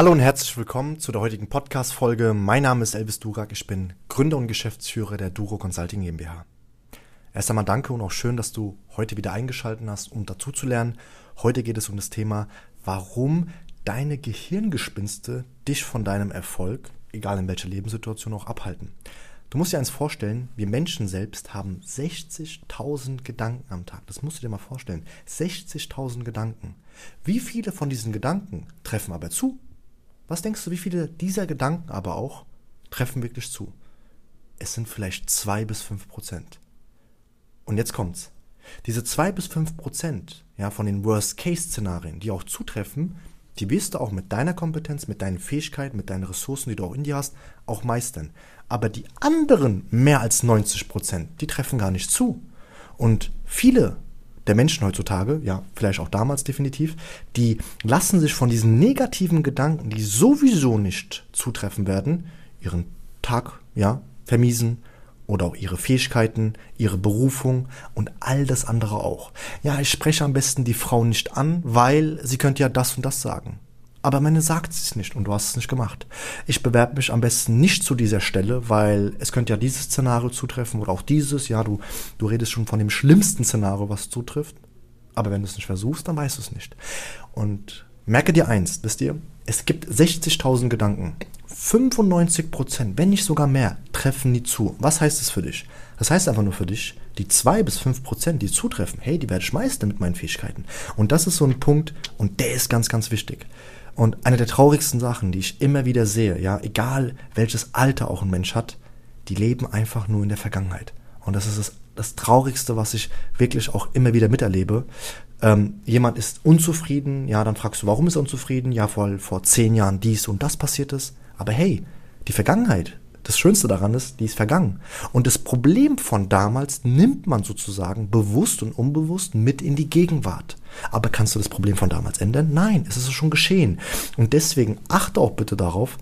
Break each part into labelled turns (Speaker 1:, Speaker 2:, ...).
Speaker 1: Hallo und herzlich willkommen zu der heutigen Podcast-Folge. Mein Name ist Elvis Durak, ich bin Gründer und Geschäftsführer der Duro Consulting GmbH. Erst einmal danke und auch schön, dass du heute wieder eingeschaltet hast, um dazu zu lernen. Heute geht es um das Thema, warum deine Gehirngespinste dich von deinem Erfolg, egal in welcher Lebenssituation, auch abhalten. Du musst dir eins vorstellen, wir Menschen selbst haben 60.000 Gedanken am Tag. Das musst du dir mal vorstellen. 60.000 Gedanken. Wie viele von diesen Gedanken treffen aber zu? Was denkst du, wie viele dieser Gedanken aber auch treffen wirklich zu? Es sind vielleicht zwei bis fünf Prozent. Und jetzt kommt's. Diese zwei bis fünf Prozent, ja, von den Worst-Case-Szenarien, die auch zutreffen, die wirst du auch mit deiner Kompetenz, mit deinen Fähigkeiten, mit deinen Ressourcen, die du auch in dir hast, auch meistern. Aber die anderen mehr als 90 Prozent, die treffen gar nicht zu. Und viele der Menschen heutzutage, ja, vielleicht auch damals definitiv, die lassen sich von diesen negativen Gedanken, die sowieso nicht zutreffen werden, ihren Tag, ja, vermiesen oder auch ihre Fähigkeiten, ihre Berufung und all das andere auch. Ja, ich spreche am besten die Frau nicht an, weil sie könnte ja das und das sagen. Aber meine sagt es nicht und du hast es nicht gemacht. Ich bewerbe mich am besten nicht zu dieser Stelle, weil es könnte ja dieses Szenario zutreffen oder auch dieses. Ja, du, du redest schon von dem schlimmsten Szenario, was zutrifft. Aber wenn du es nicht versuchst, dann weißt du es nicht. Und merke dir eins, wisst ihr, es gibt 60.000 Gedanken. 95 Prozent, wenn nicht sogar mehr, treffen nie zu. Was heißt das für dich? Das heißt einfach nur für dich, die 2 bis 5 Prozent, die zutreffen, hey, die werde ich meistern mit meinen Fähigkeiten. Und das ist so ein Punkt und der ist ganz, ganz wichtig. Und eine der traurigsten Sachen, die ich immer wieder sehe, ja, egal welches Alter auch ein Mensch hat, die leben einfach nur in der Vergangenheit. Und das ist das, das Traurigste, was ich wirklich auch immer wieder miterlebe. Ähm, jemand ist unzufrieden, ja, dann fragst du, warum ist er unzufrieden? Ja, vor, vor zehn Jahren dies und das passiert ist. Aber hey, die Vergangenheit, das Schönste daran ist, die ist vergangen. Und das Problem von damals nimmt man sozusagen bewusst und unbewusst mit in die Gegenwart. Aber kannst du das Problem von damals ändern? Nein, es ist schon geschehen. Und deswegen achte auch bitte darauf,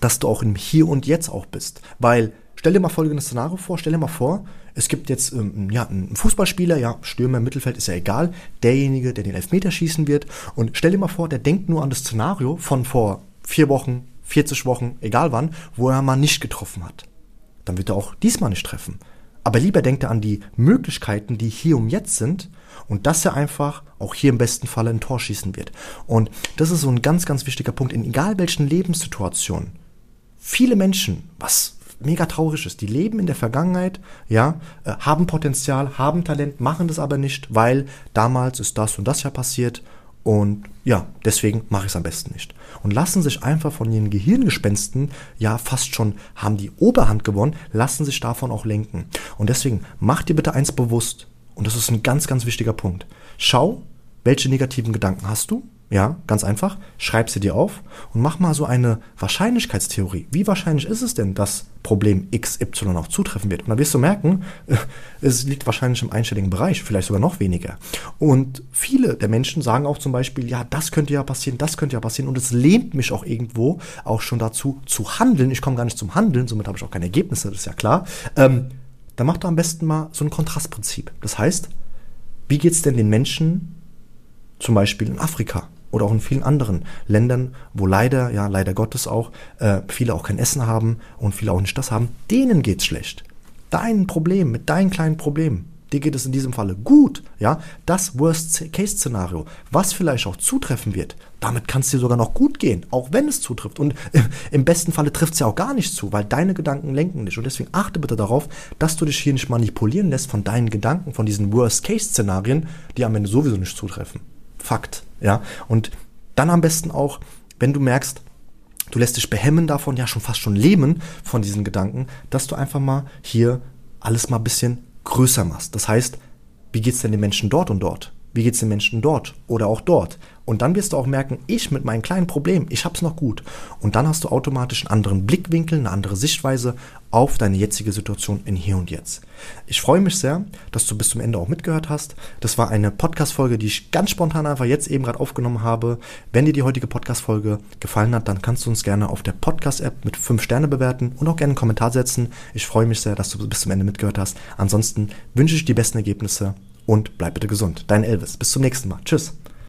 Speaker 1: dass du auch im Hier und Jetzt auch bist. Weil, stell dir mal folgendes Szenario vor, stell dir mal vor, es gibt jetzt ähm, ja, einen Fußballspieler, ja, Stürmer im Mittelfeld ist ja egal, derjenige, der den Elfmeter schießen wird. Und stell dir mal vor, der denkt nur an das Szenario von vor vier Wochen, 40 Wochen, egal wann, wo er mal nicht getroffen hat. Dann wird er auch diesmal nicht treffen. Aber lieber denkt er an die Möglichkeiten, die hier um jetzt sind und dass er einfach auch hier im besten Falle ein Tor schießen wird. Und das ist so ein ganz, ganz wichtiger Punkt in egal welchen Lebenssituationen. Viele Menschen, was mega traurig ist, die leben in der Vergangenheit, ja, äh, haben Potenzial, haben Talent, machen das aber nicht, weil damals ist das und das ja passiert und ja, deswegen mache ich es am besten nicht. Und lassen sich einfach von ihren Gehirngespensten, ja, fast schon haben die Oberhand gewonnen, lassen sich davon auch lenken. Und deswegen mach dir bitte eins bewusst. Und das ist ein ganz, ganz wichtiger Punkt. Schau, welche negativen Gedanken hast du ja, ganz einfach. Schreib sie dir auf und mach mal so eine Wahrscheinlichkeitstheorie. Wie wahrscheinlich ist es denn, dass Problem XY auch zutreffen wird? Und dann wirst du merken, es liegt wahrscheinlich im einstelligen Bereich, vielleicht sogar noch weniger. Und viele der Menschen sagen auch zum Beispiel, ja, das könnte ja passieren, das könnte ja passieren. Und es lehnt mich auch irgendwo auch schon dazu zu handeln. Ich komme gar nicht zum Handeln, somit habe ich auch keine Ergebnisse, das ist ja klar. Ähm, dann mach doch am besten mal so ein Kontrastprinzip. Das heißt, wie geht es denn den Menschen zum Beispiel in Afrika? Oder auch in vielen anderen Ländern, wo leider, ja, leider Gottes auch, äh, viele auch kein Essen haben und viele auch nicht das haben, denen geht's schlecht. Dein Problem mit deinen kleinen Problemen, dir geht es in diesem Falle gut, ja, das Worst-Case-Szenario, was vielleicht auch zutreffen wird, damit kann es dir sogar noch gut gehen, auch wenn es zutrifft. Und im besten Falle trifft es ja auch gar nicht zu, weil deine Gedanken lenken dich. Und deswegen achte bitte darauf, dass du dich hier nicht manipulieren lässt von deinen Gedanken, von diesen Worst-Case-Szenarien, die am Ende sowieso nicht zutreffen. Fakt. Ja, und dann am besten auch, wenn du merkst, du lässt dich behemmen davon, ja schon fast schon lähmen von diesen Gedanken, dass du einfach mal hier alles mal ein bisschen größer machst. Das heißt, wie geht's denn den Menschen dort und dort? Wie geht's den Menschen dort oder auch dort? Und dann wirst du auch merken, ich mit meinen kleinen Problemen, ich hab's noch gut. Und dann hast du automatisch einen anderen Blickwinkel, eine andere Sichtweise auf deine jetzige Situation in Hier und Jetzt. Ich freue mich sehr, dass du bis zum Ende auch mitgehört hast. Das war eine Podcast-Folge, die ich ganz spontan einfach jetzt eben gerade aufgenommen habe. Wenn dir die heutige Podcast-Folge gefallen hat, dann kannst du uns gerne auf der Podcast-App mit 5 Sterne bewerten und auch gerne einen Kommentar setzen. Ich freue mich sehr, dass du bis zum Ende mitgehört hast. Ansonsten wünsche ich die besten Ergebnisse und bleib bitte gesund. Dein Elvis. Bis zum nächsten Mal. Tschüss.